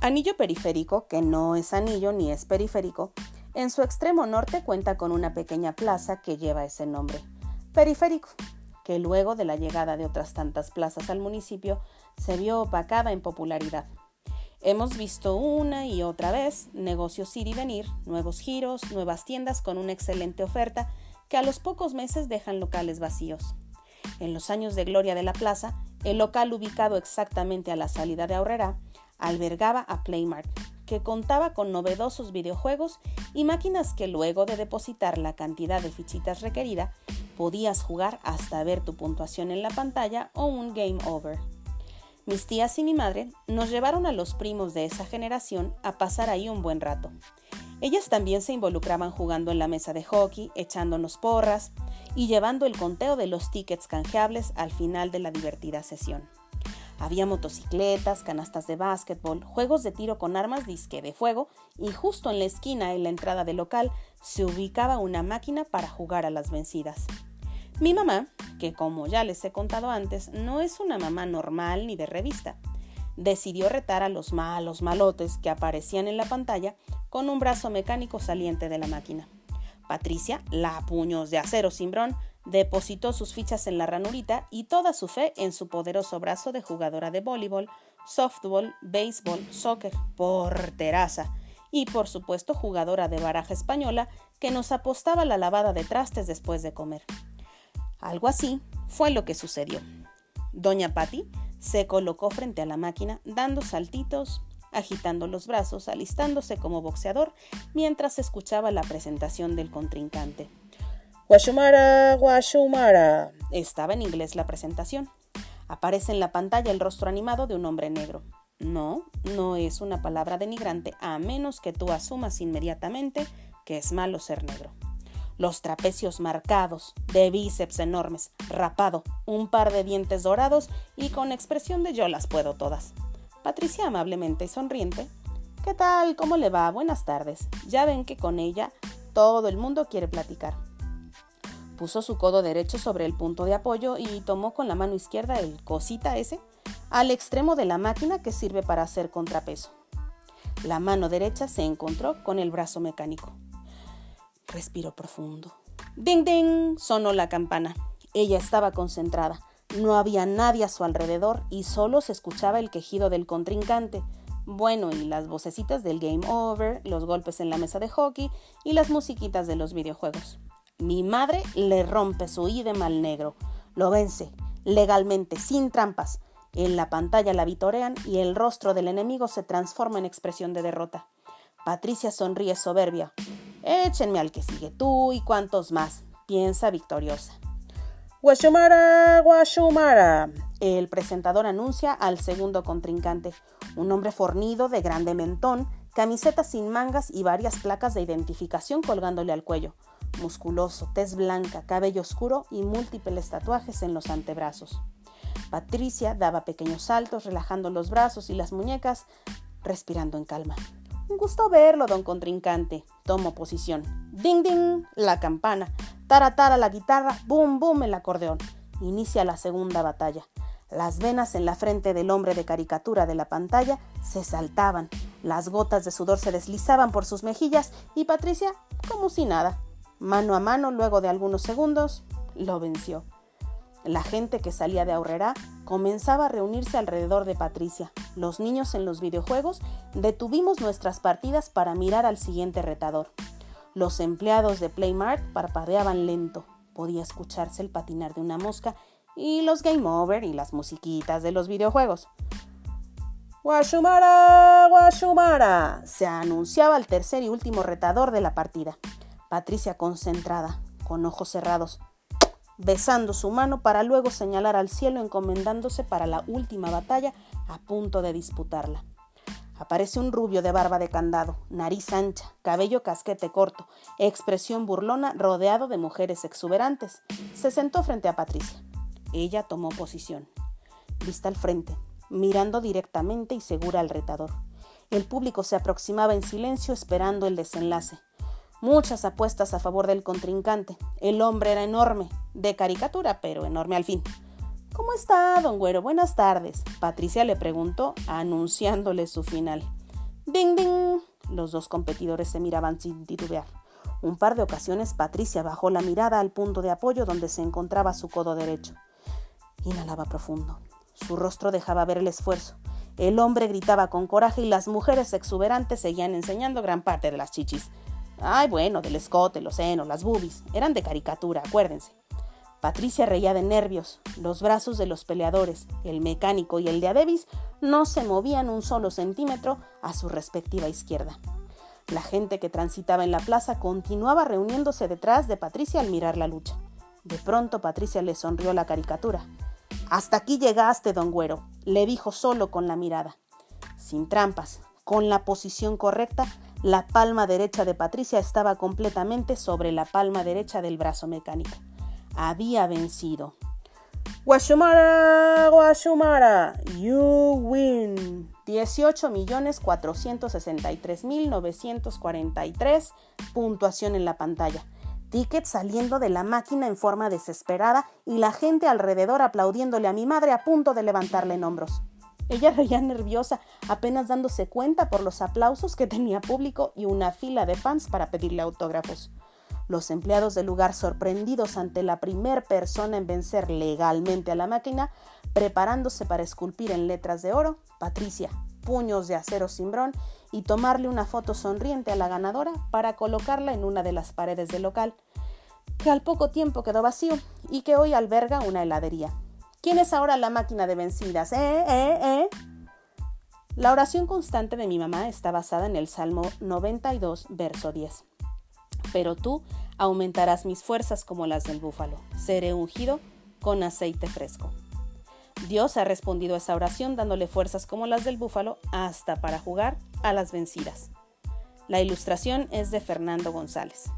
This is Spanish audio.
Anillo periférico, que no es anillo ni es periférico, en su extremo norte cuenta con una pequeña plaza que lleva ese nombre, periférico, que luego de la llegada de otras tantas plazas al municipio se vio opacada en popularidad. Hemos visto una y otra vez negocios ir y venir, nuevos giros, nuevas tiendas con una excelente oferta que a los pocos meses dejan locales vacíos. En los años de gloria de la plaza, el local ubicado exactamente a la salida de Aurrera albergaba a Playmart, que contaba con novedosos videojuegos y máquinas que luego de depositar la cantidad de fichitas requerida, podías jugar hasta ver tu puntuación en la pantalla o un game over. Mis tías y mi madre nos llevaron a los primos de esa generación a pasar ahí un buen rato. Ellas también se involucraban jugando en la mesa de hockey, echándonos porras y llevando el conteo de los tickets canjeables al final de la divertida sesión. Había motocicletas, canastas de básquetbol, juegos de tiro con armas disque de fuego y justo en la esquina en la entrada del local se ubicaba una máquina para jugar a las vencidas. Mi mamá, que como ya les he contado antes, no es una mamá normal ni de revista, decidió retar a los malos malotes que aparecían en la pantalla con un brazo mecánico saliente de la máquina. Patricia, la puños de acero cimbrón, depositó sus fichas en la ranurita y toda su fe en su poderoso brazo de jugadora de voleibol, softball, béisbol, soccer, porteraza y por supuesto jugadora de baraja española que nos apostaba la lavada de trastes después de comer. Algo así fue lo que sucedió. Doña Patty se colocó frente a la máquina dando saltitos, agitando los brazos, alistándose como boxeador mientras escuchaba la presentación del contrincante. Guashumara, Guashumara. Estaba en inglés la presentación. Aparece en la pantalla el rostro animado de un hombre negro. No, no es una palabra denigrante, a menos que tú asumas inmediatamente que es malo ser negro. Los trapecios marcados, de bíceps enormes, rapado, un par de dientes dorados y con expresión de yo las puedo todas. Patricia amablemente y sonriente. ¿Qué tal? ¿Cómo le va? Buenas tardes. Ya ven que con ella todo el mundo quiere platicar. Puso su codo derecho sobre el punto de apoyo y tomó con la mano izquierda el cosita ese al extremo de la máquina que sirve para hacer contrapeso. La mano derecha se encontró con el brazo mecánico. Respiró profundo. ¡Ding, ding! sonó la campana. Ella estaba concentrada. No había nadie a su alrededor y solo se escuchaba el quejido del contrincante. Bueno, y las vocecitas del game over, los golpes en la mesa de hockey y las musiquitas de los videojuegos. Mi madre le rompe su ídem al negro. Lo vence, legalmente, sin trampas. En la pantalla la vitorean y el rostro del enemigo se transforma en expresión de derrota. Patricia sonríe soberbia. Échenme al que sigue tú y cuantos más, piensa victoriosa. Guashumara, Guashumara. El presentador anuncia al segundo contrincante, un hombre fornido de grande mentón, camiseta sin mangas y varias placas de identificación colgándole al cuello musculoso, tez blanca, cabello oscuro y múltiples tatuajes en los antebrazos. Patricia daba pequeños saltos, relajando los brazos y las muñecas, respirando en calma. Un gusto verlo, don contrincante. Tomo posición. Ding ding, la campana. Tara tara la guitarra. Boom boom el acordeón. Inicia la segunda batalla. Las venas en la frente del hombre de caricatura de la pantalla se saltaban, las gotas de sudor se deslizaban por sus mejillas y Patricia, como si nada, Mano a mano, luego de algunos segundos, lo venció. La gente que salía de Aurrera comenzaba a reunirse alrededor de Patricia. Los niños en los videojuegos detuvimos nuestras partidas para mirar al siguiente retador. Los empleados de Playmart parpadeaban lento. Podía escucharse el patinar de una mosca y los game over y las musiquitas de los videojuegos. Washumara, Washumara, se anunciaba el tercer y último retador de la partida. Patricia concentrada, con ojos cerrados, besando su mano para luego señalar al cielo encomendándose para la última batalla a punto de disputarla. Aparece un rubio de barba de candado, nariz ancha, cabello casquete corto, expresión burlona rodeado de mujeres exuberantes. Se sentó frente a Patricia. Ella tomó posición, vista al frente, mirando directamente y segura al retador. El público se aproximaba en silencio esperando el desenlace. Muchas apuestas a favor del contrincante. El hombre era enorme, de caricatura, pero enorme al fin. ¿Cómo está, don Güero? Buenas tardes. Patricia le preguntó, anunciándole su final. ¡Ding, ding! Los dos competidores se miraban sin titubear. Un par de ocasiones Patricia bajó la mirada al punto de apoyo donde se encontraba su codo derecho. Inhalaba profundo. Su rostro dejaba ver el esfuerzo. El hombre gritaba con coraje y las mujeres exuberantes seguían enseñando gran parte de las chichis. Ay, bueno, del escote, los senos, las boobies. Eran de caricatura, acuérdense. Patricia reía de nervios. Los brazos de los peleadores, el mecánico y el de Adebis no se movían un solo centímetro a su respectiva izquierda. La gente que transitaba en la plaza continuaba reuniéndose detrás de Patricia al mirar la lucha. De pronto Patricia le sonrió la caricatura. Hasta aquí llegaste, don Güero, le dijo solo con la mirada. Sin trampas, con la posición correcta, la palma derecha de Patricia estaba completamente sobre la palma derecha del brazo mecánico. Había vencido. Guashumara, Guashumara, you win. 18.463.943 puntuación en la pantalla. Ticket saliendo de la máquina en forma desesperada y la gente alrededor aplaudiéndole a mi madre a punto de levantarle en hombros. Ella reía nerviosa, apenas dándose cuenta por los aplausos que tenía público y una fila de fans para pedirle autógrafos. Los empleados del lugar, sorprendidos ante la primer persona en vencer legalmente a la máquina, preparándose para esculpir en letras de oro, Patricia, puños de acero cimbrón, y tomarle una foto sonriente a la ganadora para colocarla en una de las paredes del local, que al poco tiempo quedó vacío y que hoy alberga una heladería. ¿Quién es ahora la máquina de vencidas? ¿Eh? ¿Eh? ¿Eh? La oración constante de mi mamá está basada en el Salmo 92, verso 10 pero tú aumentarás mis fuerzas como las del búfalo. Seré ungido con aceite fresco. Dios ha respondido a esa oración dándole fuerzas como las del búfalo hasta para jugar a las vencidas. La ilustración es de Fernando González.